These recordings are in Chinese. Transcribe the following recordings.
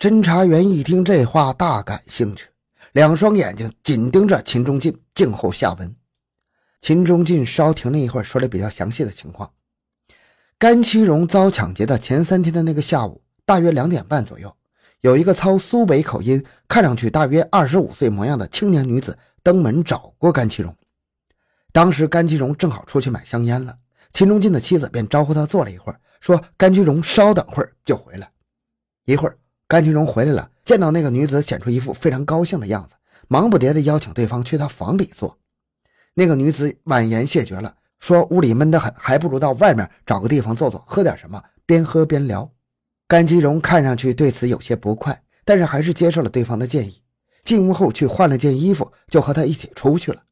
侦查员一听这话，大感兴趣，两双眼睛紧盯着秦中进，静候下文。秦中进稍停了一会儿，说了比较详细的情况。甘其荣遭抢劫的前三天的那个下午，大约两点半左右，有一个操苏北口音、看上去大约二十五岁模样的青年女子登门找过甘其荣。当时甘其荣正好出去买香烟了，秦中进的妻子便招呼他坐了一会儿，说：“甘其荣稍等会儿就回来。”一会儿。甘其荣回来了，见到那个女子，显出一副非常高兴的样子，忙不迭地邀请对方去他房里坐。那个女子婉言谢绝了，说屋里闷得很，还不如到外面找个地方坐坐，喝点什么，边喝边聊。甘其荣看上去对此有些不快，但是还是接受了对方的建议。进屋后去换了件衣服，就和他一起出去了。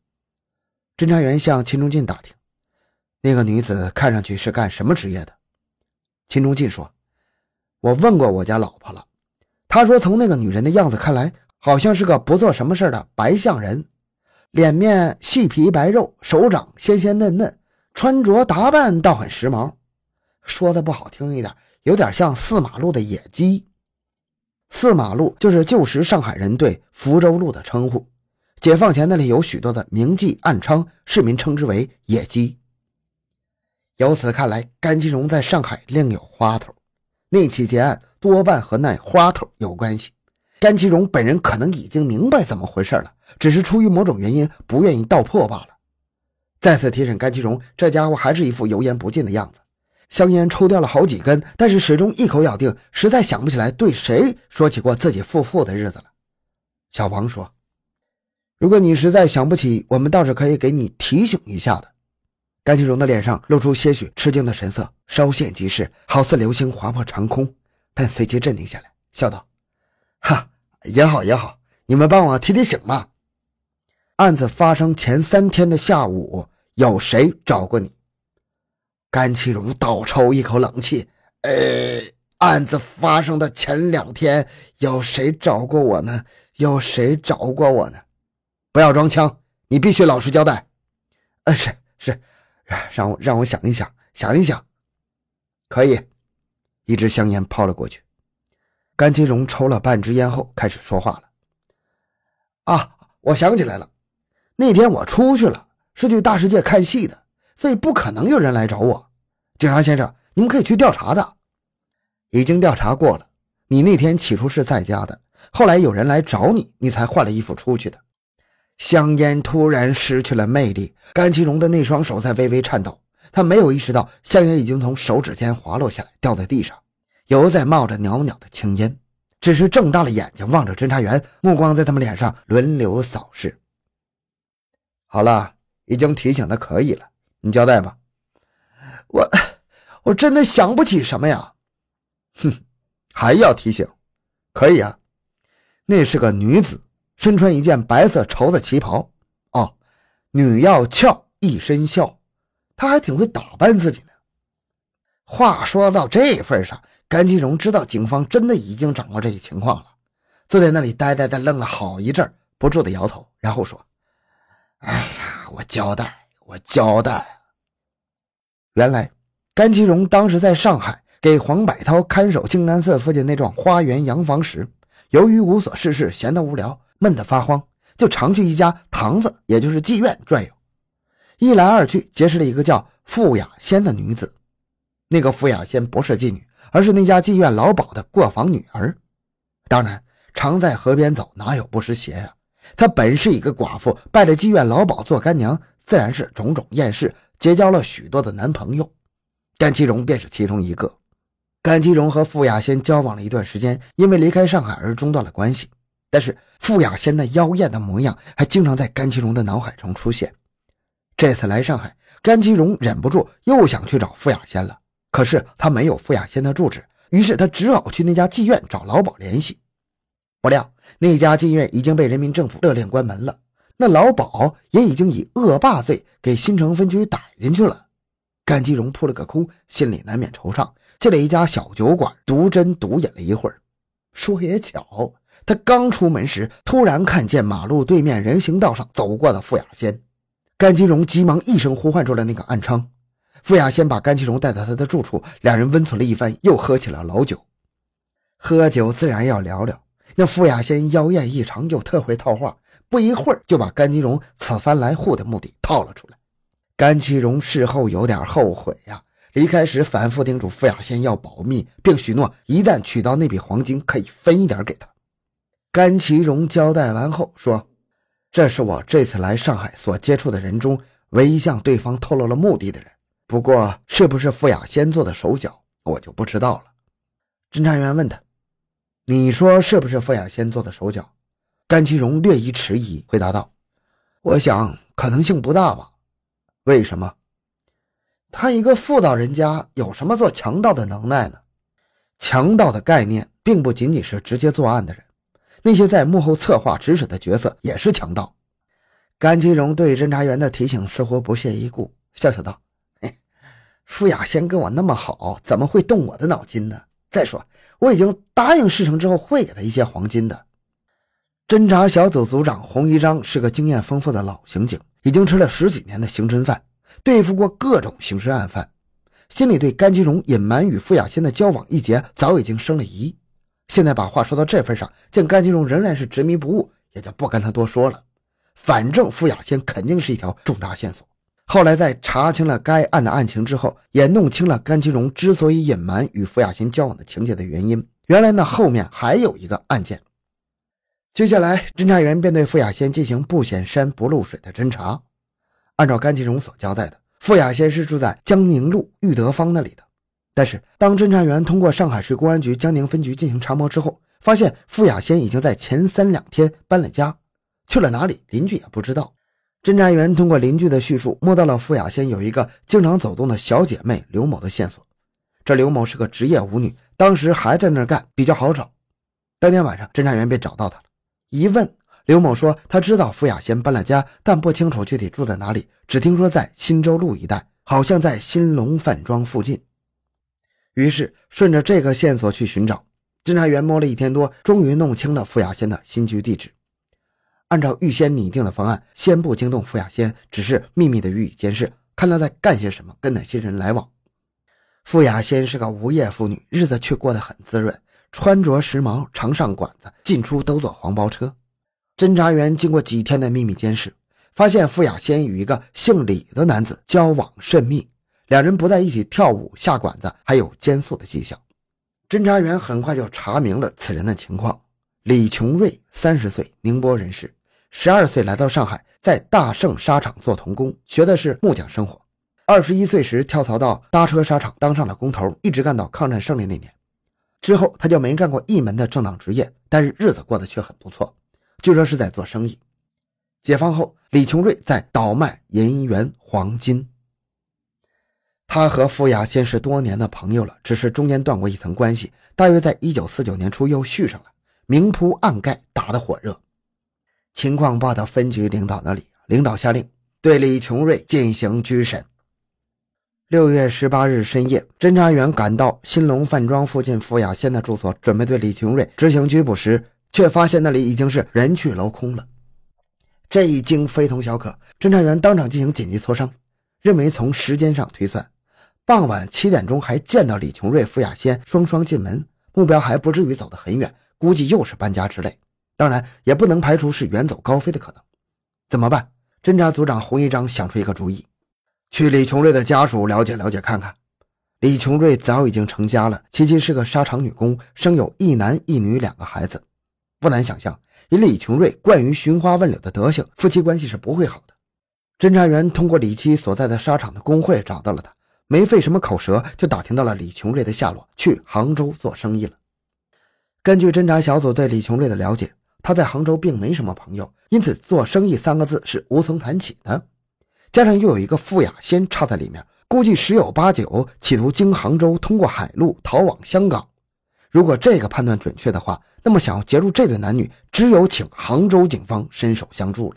侦查员向秦中进打听，那个女子看上去是干什么职业的？秦中进说：“我问过我家老婆了。”他说：“从那个女人的样子看来，好像是个不做什么事的白相人，脸面细皮白肉，手掌鲜鲜嫩嫩，穿着打扮倒很时髦。说的不好听一点，有点像四马路的野鸡。四马路就是旧时上海人对福州路的称呼。解放前那里有许多的名妓暗娼，市民称之为野鸡。由此看来，甘其荣在上海另有花头。那起劫案。”多半和那花头有关系。甘其荣本人可能已经明白怎么回事了，只是出于某种原因不愿意道破罢了。再次提审甘其荣，这家伙还是一副油盐不进的样子。香烟抽掉了好几根，但是始终一口咬定，实在想不起来对谁说起过自己富富的日子了。小王说：“如果你实在想不起，我们倒是可以给你提醒一下的。”甘其荣的脸上露出些许吃惊的神色，稍现即逝，好似流星划破长空。但随即镇定下来，笑道：“哈，也好也好，你们帮我提提醒嘛。案子发生前三天的下午，有谁找过你？”甘其荣倒抽一口冷气：“呃，案子发生的前两天，有谁找过我呢？有谁找过我呢？不要装腔，你必须老实交代。”“呃，是是，让我让我想一想，想一想，可以。”一支香烟抛了过去，甘其荣抽了半支烟后开始说话了：“啊，我想起来了，那天我出去了，是去大世界看戏的，所以不可能有人来找我。警察先生，你们可以去调查的，已经调查过了。你那天起初是在家的，后来有人来找你，你才换了衣服出去的。”香烟突然失去了魅力，甘其荣的那双手在微微颤抖。他没有意识到香烟已经从手指间滑落下来，掉在地上，犹在冒着袅袅的青烟，只是睁大了眼睛望着侦查员，目光在他们脸上轮流扫视。好了，已经提醒的可以了，你交代吧。我，我真的想不起什么呀。哼，还要提醒？可以啊。那是个女子，身穿一件白色绸子旗袍。哦，女要俏，一身笑。他还挺会打扮自己呢。话说到这份上，甘其荣知道警方真的已经掌握这些情况了，坐在那里呆呆的愣了好一阵，不住的摇头，然后说：“哎呀，我交代，我交代。原来，甘其荣当时在上海给黄百涛看守静安寺附近那幢花园洋房时，由于无所事事，闲得无聊，闷得发慌，就常去一家堂子，也就是妓院转悠。”一来二去，结识了一个叫傅雅仙的女子。那个傅雅仙不是妓女，而是那家妓院老鸨的过房女儿。当然，常在河边走，哪有不湿鞋呀？她本是一个寡妇，拜了妓院老鸨做干娘，自然是种种艳事，结交了许多的男朋友。甘其荣便是其中一个。甘其荣和傅雅仙交往了一段时间，因为离开上海而中断了关系。但是傅雅仙那妖艳的模样，还经常在甘其荣的脑海中出现。这次来上海，甘其荣忍不住又想去找傅雅仙了。可是他没有傅雅仙的住址，于是他只好去那家妓院找老鸨联系。不料那家妓院已经被人民政府勒令关门了，那老鸨也已经以恶霸罪给新城分局逮进去了。甘其荣扑了个空，心里难免惆怅，进了一家小酒馆，独斟独饮了一会儿。说也巧，他刚出门时，突然看见马路对面人行道上走过的傅雅仙。甘其荣急忙一声呼唤出了那个暗娼，傅雅先把甘其荣带到他的住处，两人温存了一番，又喝起了老酒。喝酒自然要聊聊。那傅雅仙妖艳异常，又特会套话，不一会儿就把甘其荣此番来沪的目的套了出来。甘其荣事后有点后悔呀，离开时反复叮嘱傅雅仙要保密，并许诺一旦取到那笔黄金，可以分一点给他。甘其荣交代完后说：“这是我这次来上海所接触的人中唯一向对方透露了目的的人。不过，是不是傅雅仙做的手脚，我就不知道了。”侦查员问他：“你说是不是傅雅仙做的手脚？”甘其荣略一迟疑，回答道：“我想可能性不大吧。为什么？他一个妇道人家，有什么做强盗的能耐呢？强盗的概念，并不仅仅是直接作案的人。”那些在幕后策划指使的角色也是强盗。甘金荣对侦查员的提醒似乎不屑一顾，笑笑道：“嘿，傅雅仙跟我那么好，怎么会动我的脑筋呢？再说，我已经答应事成之后会给他一些黄金的。”侦查小组组长洪一章是个经验丰富的老刑警，已经吃了十几年的刑侦饭，对付过各种刑事案犯，心里对甘金荣隐瞒与傅雅仙的交往一节早已经生了疑。现在把话说到这份上，见甘金荣仍然是执迷不悟，也就不跟他多说了。反正傅雅仙肯定是一条重大线索。后来在查清了该案的案情之后，也弄清了甘金荣之所以隐瞒与傅雅仙交往的情节的原因。原来那后面还有一个案件。接下来，侦查员便对傅雅仙进行不显山不露水的侦查。按照甘金荣所交代的，傅雅仙是住在江宁路裕德坊那里的。但是，当侦查员通过上海市公安局江宁分局进行查摸之后，发现傅雅仙已经在前三两天搬了家，去了哪里，邻居也不知道。侦查员通过邻居的叙述，摸到了傅雅仙有一个经常走动的小姐妹刘某的线索。这刘某是个职业舞女，当时还在那儿干，比较好找。当天晚上，侦查员便找到她了。一问，刘某说她知道傅雅仙搬了家，但不清楚具体住在哪里，只听说在新洲路一带，好像在新隆饭庄附近。于是顺着这个线索去寻找，侦查员摸了一天多，终于弄清了傅雅仙的新居地址。按照预先拟定的方案，先不惊动傅雅仙，只是秘密的予以监视，看她在干些什么，跟哪些人来往。傅雅仙是个无业妇女，日子却过得很滋润，穿着时髦，常上馆子，进出都坐黄包车。侦查员经过几天的秘密监视，发现傅雅仙与一个姓李的男子交往甚密。两人不在一起跳舞、下馆子，还有奸宿的迹象。侦查员很快就查明了此人的情况：李琼瑞，三十岁，宁波人士，十二岁来到上海，在大盛纱厂做童工，学的是木匠生活。二十一岁时跳槽到搭车纱厂，当上了工头，一直干到抗战胜利那年。之后他就没干过一门的正当职业，但是日子过得却很不错，据说是在做生意。解放后，李琼瑞在倒卖银元、黄金。他和傅雅仙是多年的朋友了，只是中间断过一层关系。大约在一九四九年初又续上了，明铺暗盖，打得火热。情况报到分局领导那里，领导下令对李琼瑞进行拘审。六月十八日深夜，侦查员赶到新隆饭庄附近傅雅仙的住所，准备对李琼瑞执行拘捕时，却发现那里已经是人去楼空了。这一惊非同小可，侦查员当场进行紧急磋商，认为从时间上推算。傍晚七点钟还见到李琼瑞、傅雅仙双双进门，目标还不至于走得很远，估计又是搬家之类。当然，也不能排除是远走高飞的可能。怎么办？侦查组长洪一章想出一个主意，去李琼瑞的家属了解了解看看。李琼瑞早已经成家了，其妻是个纱厂女工，生有一男一女两个孩子。不难想象，以李琼瑞惯于寻花问柳的德行，夫妻关系是不会好的。侦查员通过李妻所在的纱厂的工会找到了他。没费什么口舌，就打听到了李琼瑞的下落，去杭州做生意了。根据侦查小组对李琼瑞的了解，他在杭州并没什么朋友，因此做生意三个字是无从谈起的。加上又有一个傅雅仙插在里面，估计十有八九企图经杭州通过海路逃往香港。如果这个判断准确的话，那么想要截住这对男女，只有请杭州警方伸手相助了。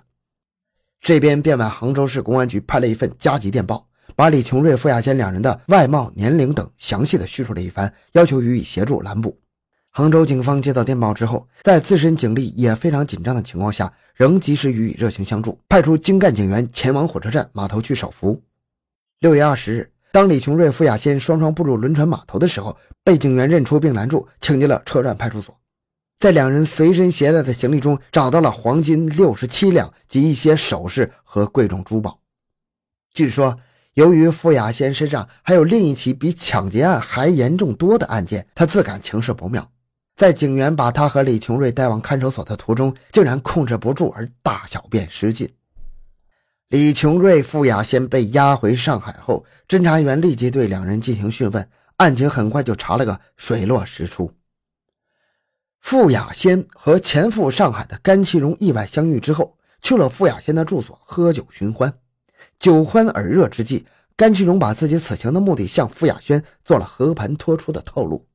这边便往杭州市公安局派了一份加急电报。把李琼瑞、傅亚仙两人的外貌、年龄等详细的叙述了一番，要求予以协助拦捕。杭州警方接到电报之后，在自身警力也非常紧张的情况下，仍及时予以热情相助，派出精干警员前往火车站码头去守伏。六月二十日，当李琼瑞、傅亚仙双双步入轮船码头的时候，被警员认出并拦住，请进了车站派出所。在两人随身携带的行李中，找到了黄金六十七两及一些首饰和贵重珠宝。据说，由于傅亚仙身上还有另一起比抢劫案还严重多的案件，他自感情势不妙，在警员把他和李琼瑞带往看守所的途中，竟然控制不住而大小便失禁。李琼瑞、傅亚仙被押回上海后，侦查员立即对两人进行讯问，案情很快就查了个水落石出。傅亚仙和前赴上海的甘其荣意外相遇之后，去了傅亚仙的住所喝酒寻欢。酒欢耳热之际，甘其荣把自己此行的目的向傅亚轩做了和盘托出的透露。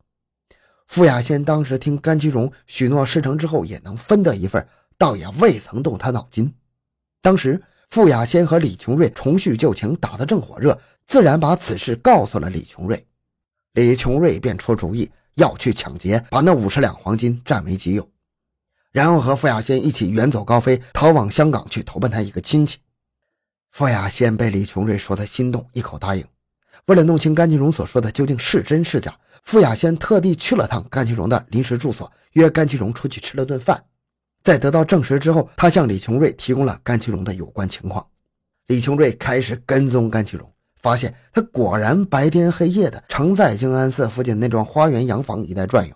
傅亚轩当时听甘其荣许诺事成之后也能分得一份，倒也未曾动他脑筋。当时。傅亚仙和李琼瑞重叙旧情，打得正火热，自然把此事告诉了李琼瑞。李琼瑞便出主意要去抢劫，把那五十两黄金占为己有，然后和傅亚仙一起远走高飞，逃往香港去投奔他一个亲戚。傅雅仙被李琼瑞说的心动，一口答应。为了弄清甘其荣所说的究竟是真是假，傅雅仙特地去了趟甘其荣的临时住所，约甘其荣出去吃了顿饭。在得到证实之后，他向李琼瑞提供了甘其荣的有关情况。李琼瑞开始跟踪甘其荣，发现他果然白天黑夜的常在静安寺附近那幢花园洋房一带转悠，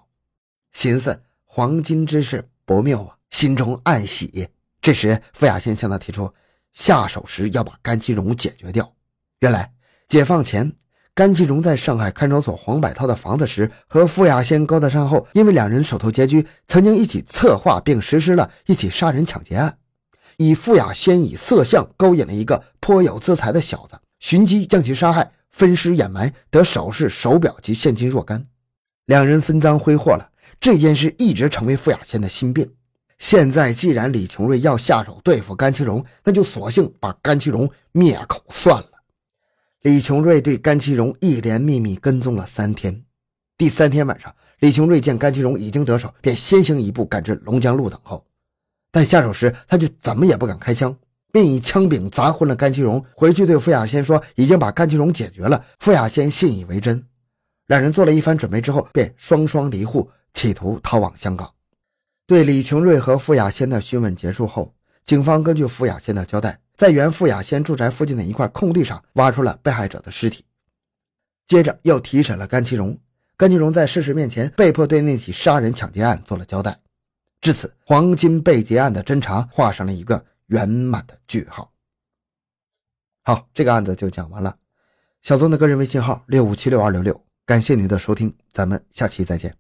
寻思黄金之事不妙啊，心中暗喜。这时，傅雅仙向他提出，下手时要把甘其荣解决掉。原来，解放前。甘其荣在上海看守所黄百韬的房子时，和傅亚仙勾搭上后，因为两人手头拮据，曾经一起策划并实施了一起杀人抢劫案。以傅亚仙以色相勾引了一个颇有资财的小子，寻机将其杀害，分尸掩埋，得首饰、手表及现金若干。两人分赃挥霍了，这件事一直成为傅亚仙的心病。现在既然李琼瑞要下手对付甘其荣，那就索性把甘其荣灭口算了。李琼瑞对甘其荣一连秘密跟踪了三天，第三天晚上，李琼瑞见甘其荣已经得手，便先行一步赶至龙江路等候。但下手时，他就怎么也不敢开枪，并以枪柄砸昏了甘其荣。回去对傅亚仙说已经把甘其荣解决了，傅亚仙信以为真。两人做了一番准备之后，便双双离沪，企图逃往香港。对李琼瑞和傅雅仙的讯问结束后，警方根据傅雅仙的交代。在原傅雅仙住宅附近的一块空地上挖出了被害者的尸体，接着又提审了甘其荣。甘其荣在事实面前被迫对那起杀人抢劫案做了交代。至此，黄金被劫案的侦查画上了一个圆满的句号。好，这个案子就讲完了。小宗的个人微信号六五七六二六六，感谢您的收听，咱们下期再见。